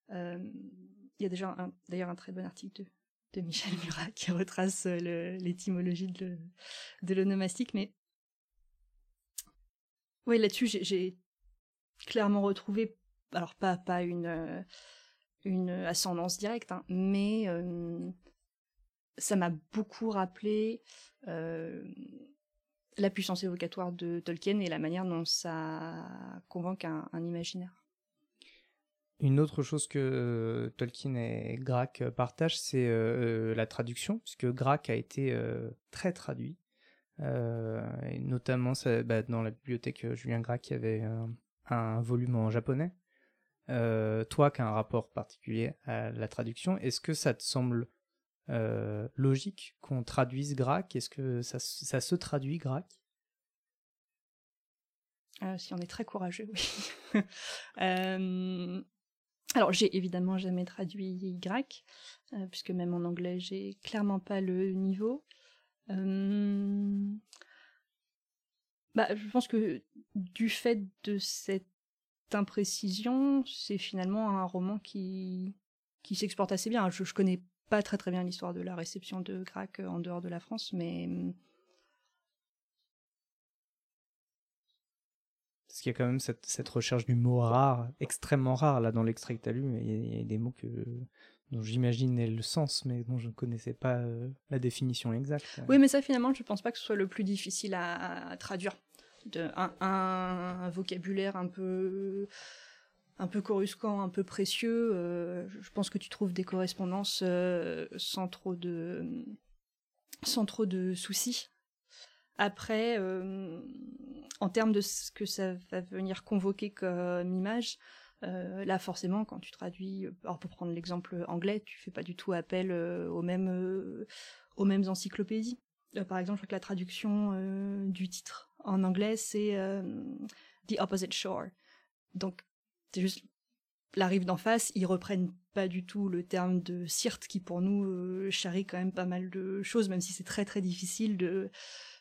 Il y a déjà d'ailleurs un très bon article de, Michel Murat qui retrace l'étymologie de, de l'onomastique, mais oui, là-dessus, j'ai clairement retrouvé, alors pas, pas une, une ascendance directe, hein, mais ça m'a beaucoup rappelé la puissance évocatoire de Tolkien et la manière dont ça convoque un imaginaire. Une autre chose que euh, Tolkien et Grac euh, partagent, c'est euh, la traduction, puisque Grac a été très traduit. notamment bah, dans la bibliothèque Julien Grac, il y avait un volume en japonais. Toi qui as un rapport particulier à la traduction, est-ce que ça te semble logique qu'on traduise Grac Est-ce que ça, ça, se traduit Grac Si on est très courageux, oui. Alors j'ai évidemment jamais traduit euh, puisque même en anglais j'ai clairement pas le niveau. Euh, bah, je pense que du fait de cette imprécision, c'est finalement un roman qui, qui s'exporte assez bien. Je, je connais pas très très bien l'histoire de la réception de Grac en dehors de la France, mais Parce qu'il y a quand même cette, recherche du mot rare, extrêmement rare là dans l'extrait que tu as lu, mais il y, a des mots que, dont j'imaginais le sens, mais dont je ne connaissais pas euh, la définition exacte. Oui, mais ça finalement, je ne pense pas que ce soit le plus difficile à, traduire. Un, vocabulaire un peu un peu coruscant, un peu précieux. Euh, je pense que tu trouves des correspondances euh, sans trop de sans trop de soucis. Après, en termes de ce que ça va venir convoquer comme image, euh, là forcément quand tu traduis, euh, alors pour prendre l'exemple anglais, tu fais pas du tout appel euh, aux mêmes aux mêmes encyclopédies. par exemple, que la traduction du titre en anglais c'est The Opposite Shore. Donc c'est juste la rive d'en face, ils reprennent pas du tout le terme de Sirte qui pour nous charrie quand même pas mal de choses, même si c'est très très difficile de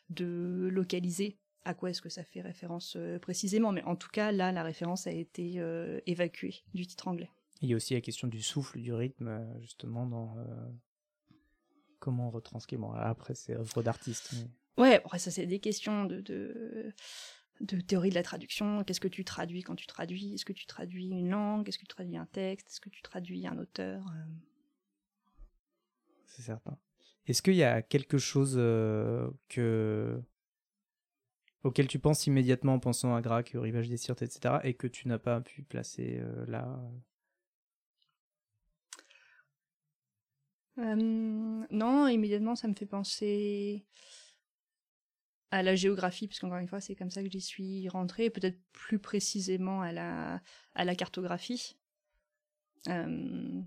de localiser à quoi est-ce que ça fait référence euh, précisément, mais en tout cas, là, la référence a été euh, évacuée du titre anglais. Il y a aussi la question du souffle, du rythme, euh, justement, dans comment retranscrire. Bon, après, c'est œuvre d'artiste. Ouais, ça, c'est des questions de, de, théorie de la traduction. Qu'est-ce que tu traduis quand tu traduis? Est-ce que tu traduis une langue? Est-ce que tu traduis un texte? Est-ce que tu traduis un auteur? C'est certain. Est-ce qu'il y a quelque chose que auquel tu penses immédiatement en pensant à Grac, au rivage des Sirtes, etc., et que tu n'as pas pu placer euh, là? Euh, Non, immédiatement, ça me fait penser à la géographie, parce qu'encore une fois, c'est comme ça que j'y suis rentrée, peut-être plus précisément à la, à la cartographie. Euh,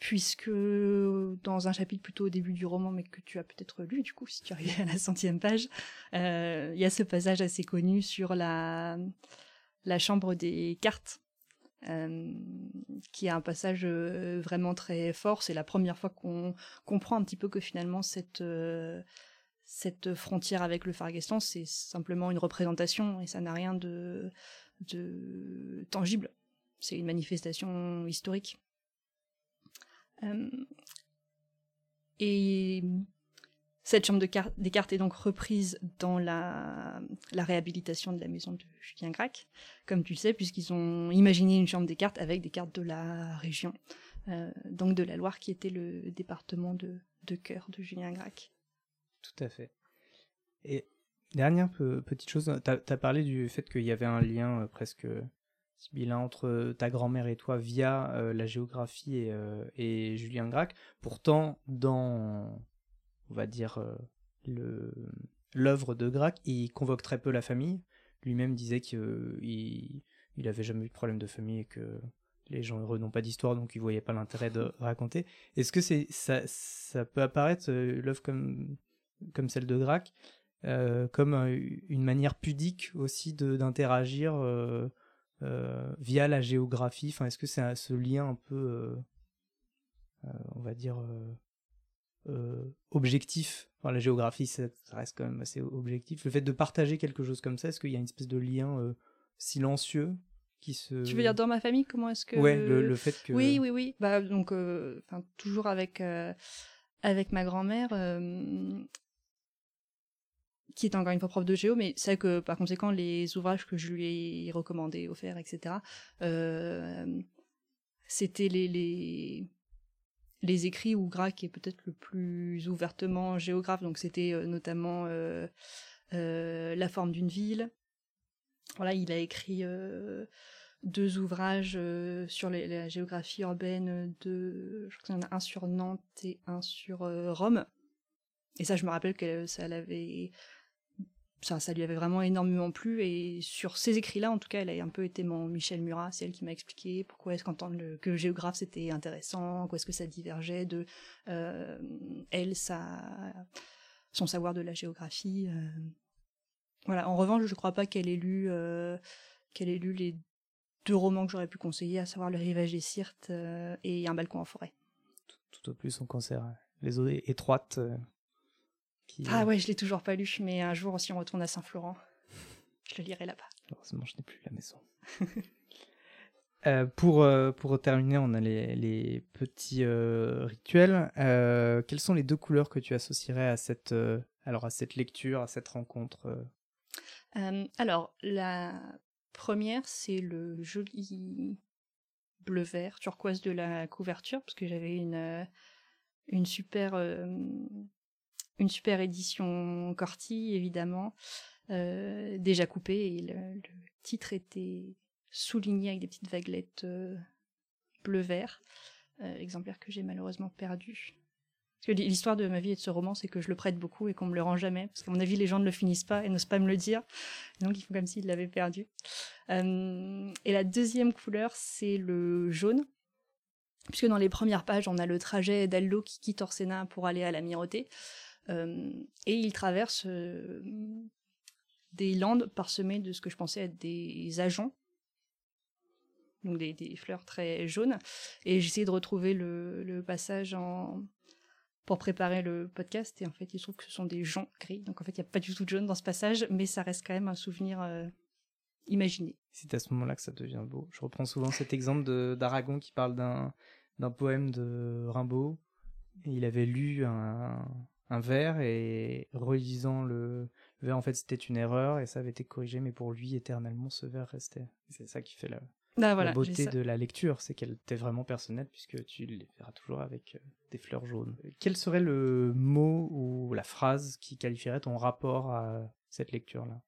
puisque dans un chapitre plutôt au début du roman, mais que tu as peut-être lu du coup, si tu arrives à la centième page, euh, il y a ce passage assez connu sur la, la chambre des cartes, euh, qui est un passage vraiment très fort. C'est la première fois qu'on comprend un petit peu que finalement cette cette frontière avec le Fargestan, c'est simplement une représentation et ça n'a rien de, tangible. C'est une manifestation historique. Euh, et cette chambre de des cartes est donc reprise dans la, la réhabilitation de la maison de Julien Gracq, comme tu le sais, puisqu'ils ont imaginé une chambre des cartes avec des cartes de la région, euh, donc de la Loire, qui était le département de, de cœur de Julien Gracq. Tout à fait. Et dernière petite chose, tu as, parlé du fait qu'il y avait un lien euh, presque bilan entre ta grand-mère et toi via euh, la géographie et, euh, et, Julien Gracq. Pourtant, dans, on va dire, euh, l'œuvre de Gracq, il convoque très peu la famille. Lui-même disait qu'il il jamais eu de problème de famille et que les gens heureux n'ont pas d'histoire, donc il voyait pas l'intérêt de raconter. Est-ce que c'est ça, ça peut apparaître l'œuvre comme comme celle de Grac, comme une manière pudique aussi d'interagir via la géographie. Enfin, est-ce que c'est ce lien un peu, on va dire, objectif? Enfin, la géographie, ça, reste quand même assez objectif. Le fait de partager quelque chose comme ça, est-ce qu'il y a une espèce de lien silencieux tu veux dire dans ma famille, comment est-ce que... Ouais, le, fait que... Oui, oui, oui. Bah, donc, euh, toujours avec, euh, avec ma grand-mère, euh, qui est encore une fois prof de géo, mais c'est que, par conséquent, les ouvrages que je lui ai recommandés, offerts, etc., c'était les, les, les écrits où Grac est peut-être le plus ouvertement géographe, donc c'était notamment La forme d'une ville, voilà, il a écrit euh, deux ouvrages euh, sur la géographie urbaine, de, je crois qu'il y en a un sur Nantes et un sur euh, Rome. Et ça, je me rappelle que ça l'avait, ça, ça lui avait vraiment énormément plu. Et sur ces écrits-là, en tout cas, elle a un peu été mon Michel Murat. C'est elle qui m'a expliqué pourquoi est-ce qu'entendre le, que géographe c'était intéressant, quoi est-ce que ça divergeait de elle, sa, son savoir de la géographie. Voilà. En revanche, je ne crois pas qu'elle ait lu euh, qu'elle ait lu les deux romans que j'aurais pu conseiller, à savoir Le Rivage des Sirtes euh, et Un balcon en forêt. Tout, au plus son cancer, hein. les eaux étroites. Euh, ah ouais, je l'ai toujours pas lu, mais un jour, si on retourne à Saint-Florent, je le lirai là-bas. Heureusement, je n'ai plus la maison. pour, pour terminer, on a les, les petits rituels. quelles sont les deux couleurs que tu associerais à cette, alors à cette lecture, à cette rencontre euh, alors, la première, c'est le joli bleu-vert turquoise de la couverture, parce que j'avais une, euh, une super euh, une super édition Corti, évidemment, déjà coupée, et le, titre était souligné avec des petites vaguelettes bleu-vert, exemplaire que j'ai malheureusement perdu. Parce que l'histoire de ma vie et de ce roman, c'est que je le prête beaucoup et qu'on me le rend jamais. Parce qu'à mon avis, les gens ne le finissent pas et n'osent pas me le dire. donc, ils font comme s'ils l'avaient perdu. Euh, et la deuxième couleur, c'est le jaune. Puisque dans les premières pages, on a le trajet d'Aldo qui quitte Orsena pour aller à l'amirauté. Euh, et il traverse euh, des landes parsemées de ce que je pensais être des agents donc des, fleurs très jaunes. Et j'essayais de retrouver le, passage pour préparer le podcast et en fait il se trouve que ce sont des gens gris donc en fait il n'y a pas du tout de jaune dans ce passage mais ça reste quand même un souvenir euh, imaginé. C'est à ce moment-là que ça devient beau. Je reprends souvent cet exemple d'Aragon qui parle d'un poème de Rimbaud et il avait lu un, un vers et relisant le, le vers en fait c'était une erreur et ça avait été corrigé mais pour lui éternellement ce vers restait. C'est ça qui fait la, bah, la beauté de la lecture, c'est qu'elle était vraiment personnelle puisque tu les verras toujours avec euh, des fleurs jaunes. Quel serait le mot ou la phrase qui qualifierait ton rapport à cette lecture-là?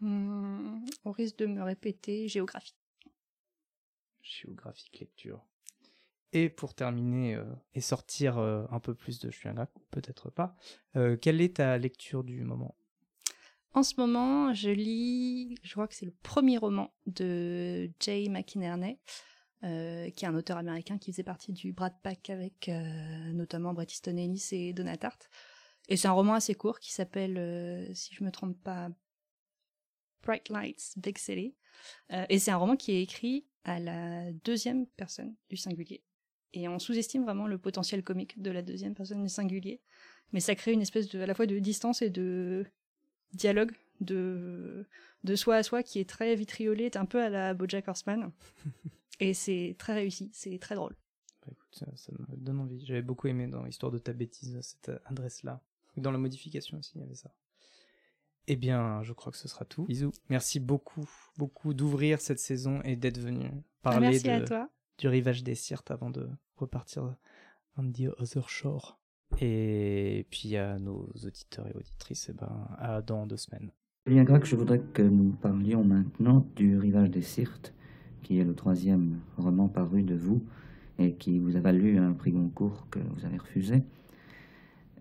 Hmm, Au risque de me répéter, géographie. Géographique lecture. Et pour terminer euh, et sortir euh, un peu plus de grec, peut-être pas, quelle est ta lecture du moment? En ce moment, je lis, je crois que c'est le premier roman de Jay McInerney, euh, qui est un auteur américain qui faisait partie du Brad Pack avec euh, notamment Bret Easton Ellis et Donna Tartt. Et c'est un roman assez court qui s'appelle, euh, si je me trompe pas, Bright Lights, Big et c'est un roman qui est écrit à la deuxième personne du singulier. Et on sous-estime vraiment le potentiel comique de la deuxième personne du singulier. Mais ça crée une espèce de, à la fois de distance et de dialogue de, de soi à soi qui est très vitriolé, un peu à la Bojack Horseman. et c'est très réussi, c'est très drôle. Bah, écoute, ça, me donne envie. J'avais beaucoup aimé dans l'histoire de ta bêtise, cette adresse-là. Dans la modification aussi, il y avait ça. Eh bien, je crois que ce sera tout. Bisous. Merci beaucoup, beaucoup d'ouvrir cette saison et d'être venu parler de, du rivage des Sirtes avant de repartir on the other shore. Et puis à nos auditeurs et auditrices, eh ben, à dans deux semaines. Bien, Greg, je voudrais que nous parlions maintenant du Rivage des Sirtes, qui est le troisième roman paru de vous et qui vous a valu un prix Goncourt que vous avez refusé.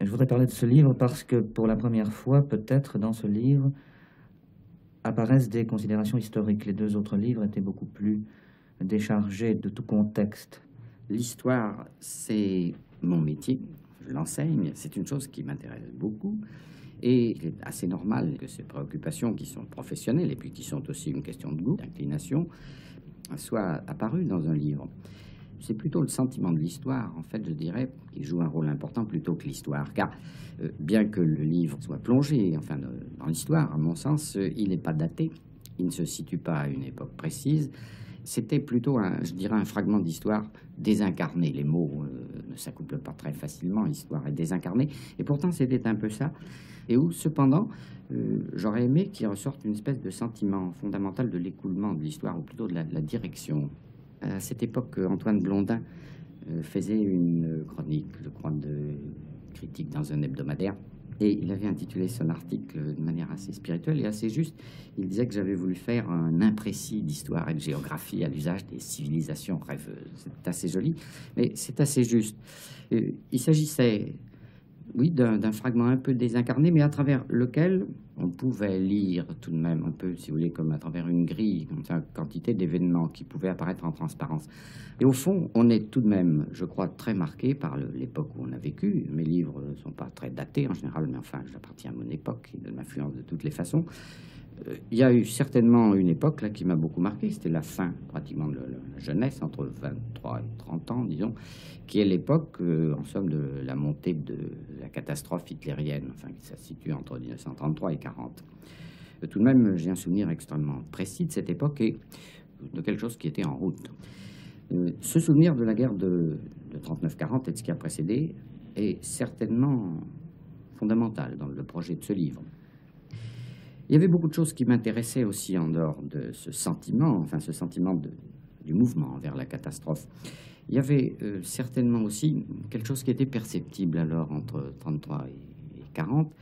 je voudrais parler de ce livre parce que pour la première fois, peut-être dans ce livre, apparaissent des considérations historiques. Les deux autres livres étaient beaucoup plus déchargés de tout contexte. L'histoire, c'est mon métier l'enseigne. C'est une chose qui m'intéresse beaucoup. Et il est assez normal que ces préoccupations qui sont professionnelles et puis qui sont aussi une question de goût, d'inclination, soient apparues dans un livre. C'est plutôt le sentiment de l'histoire, en fait, je dirais, qui joue un rôle important plutôt que l'histoire. Car euh, bien que le livre soit plongé enfin, dans l'histoire, à mon sens, euh, il n'est pas daté, il ne se situe pas à une époque précise. C'était plutôt, un, je dirais, un fragment d'histoire désincarné. Les mots euh, ne s'accouplent pas très facilement, l'histoire est désincarnée. Et pourtant, c'était un peu ça. Et où, cependant, j'aurais aimé qu'il ressorte une espèce de sentiment fondamental de l'écoulement de l'histoire, ou plutôt de la, direction à cette époque, Antoine Blondin euh, faisait une chronique, je crois, de critique dans un hebdomadaire. Et il avait intitulé son article de manière assez spirituelle et assez juste. Il disait que j'avais voulu faire un imprécis d'histoire et de géographie à l'usage des civilisations rêveuses. C'est assez joli, mais c'est assez juste. Euh, il s'agissait oui, d'un fragment un peu désincarné, mais à travers lequel on pouvait lire tout de même un peu, si vous voulez, comme à travers une grille, une quantité d'événements qui pouvaient apparaître en transparence. Et au fond, on est tout de même, je crois, très marqué par l'époque où on a vécu. Mes livres ne sont pas très datés en général, mais enfin, j'appartiens à mon époque et de m'influence de toutes les façons. Euh, il y a eu certainement une époque là qui m'a beaucoup marqué, c'était la fin pratiquement de la jeunesse, entre 23 et 30 ans, disons, qui est l'époque, euh, en somme, de la montée de la catastrophe hitlérienne, enfin, qui se situe entre 1933 et 40. Euh, tout de même, j'ai un souvenir extrêmement précis de cette époque et de quelque chose qui était en route. ce souvenir de la guerre de, de 39-40 et de ce qui a précédé est certainement fondamental dans le projet de ce livre. Il y avait beaucoup de choses qui m'intéressaient aussi en dehors de ce sentiment, enfin ce sentiment du mouvement vers la catastrophe. Il y avait euh, certainement aussi quelque chose qui était perceptible alors entre 33 et 40,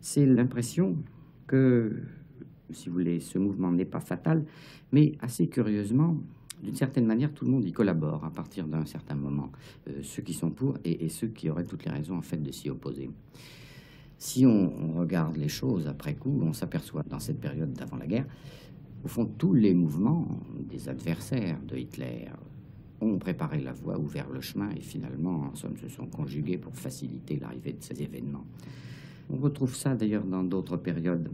c'est l'impression que, si vous voulez, ce mouvement n'est pas fatal, mais assez curieusement, d'une certaine manière, tout le monde y collabore à partir d'un certain moment, euh, ceux qui sont pour et, et, ceux qui auraient toutes les raisons en fait de s'y opposer. Si on, regarde les choses après coup, on s'aperçoit dans cette période d'avant la guerre, au fond, tous les mouvements des adversaires de Hitler ont préparé la voie, ouvert le chemin et finalement, en somme, se sont conjugués pour faciliter l'arrivée de ces événements. On retrouve ça d'ailleurs dans d'autres périodes.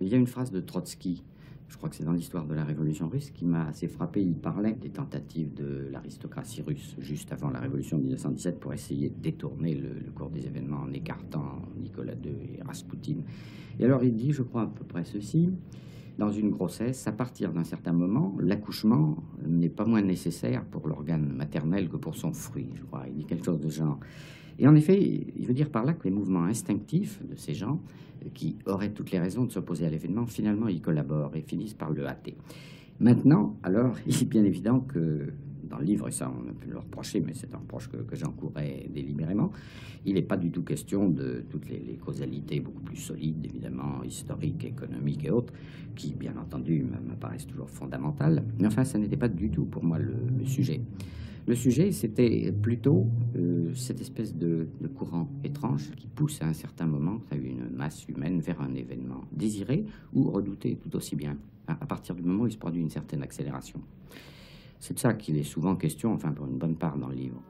Il y a une phrase de Trotsky je crois que c'est dans l'histoire de la Révolution russe, qui m'a assez frappé. Il parlait des tentatives de l'aristocratie russe juste avant la Révolution de 1917 pour essayer de détourner le, cours des événements en écartant Nicolas II et Rasputin. Et alors il dit, je crois à peu près ceci, dans une grossesse, à partir d'un certain moment, l'accouchement n'est pas moins nécessaire pour l'organe maternel que pour son fruit, je crois. Il dit quelque chose de genre. Et en effet, il veut dire par là que les mouvements instinctifs de ces gens, euh, qui auraient toutes les raisons de s'opposer à l'événement, finalement, ils collaborent et finissent par le hâter. Maintenant, alors, il est bien évident que dans le livre, et ça on a pu le reprocher, mais c'est un reproche que, j'encourais délibérément, il n'est pas du tout question de toutes les, causalités beaucoup plus solides, évidemment, historiques, économiques et autres, qui, bien entendu, m'apparaissent toujours fondamentales. Mais enfin, ça n'était pas du tout pour moi le, sujet. Le sujet, c'était plutôt euh, cette espèce de, de, courant étrange qui pousse à un certain moment à une masse humaine vers un événement désiré ou redouté tout aussi bien, à, à partir du moment où il se produit une certaine accélération. C'est de ça qu'il est souvent question, enfin pour une bonne part dans le livre.